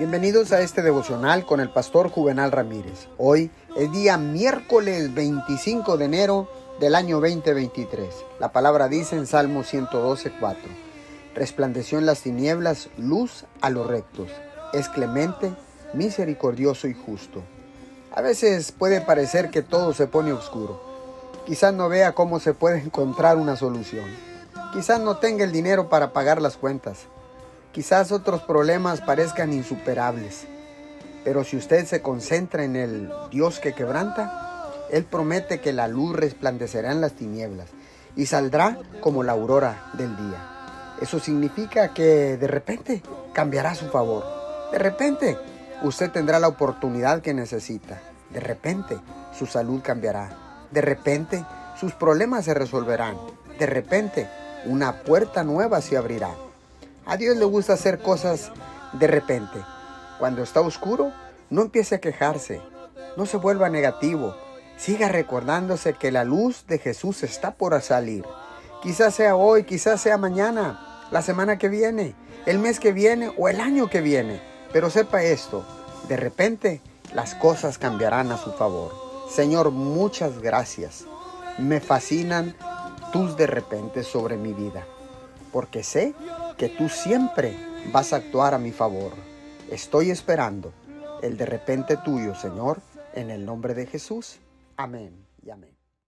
Bienvenidos a este devocional con el pastor Juvenal Ramírez. Hoy es día miércoles 25 de enero del año 2023. La palabra dice en Salmo 112, 4. Resplandeció en las tinieblas luz a los rectos. Es clemente, misericordioso y justo. A veces puede parecer que todo se pone oscuro. Quizás no vea cómo se puede encontrar una solución. Quizás no tenga el dinero para pagar las cuentas Quizás otros problemas parezcan insuperables, pero si usted se concentra en el Dios que quebranta, Él promete que la luz resplandecerá en las tinieblas y saldrá como la aurora del día. Eso significa que de repente cambiará su favor. De repente usted tendrá la oportunidad que necesita. De repente su salud cambiará. De repente sus problemas se resolverán. De repente una puerta nueva se abrirá. A Dios le gusta hacer cosas de repente. Cuando está oscuro, no empiece a quejarse, no se vuelva negativo, siga recordándose que la luz de Jesús está por salir. Quizás sea hoy, quizás sea mañana, la semana que viene, el mes que viene o el año que viene. Pero sepa esto, de repente las cosas cambiarán a su favor. Señor, muchas gracias. Me fascinan tus de repente sobre mi vida, porque sé que tú siempre vas a actuar a mi favor. Estoy esperando el de repente tuyo, Señor, en el nombre de Jesús. Amén y amén.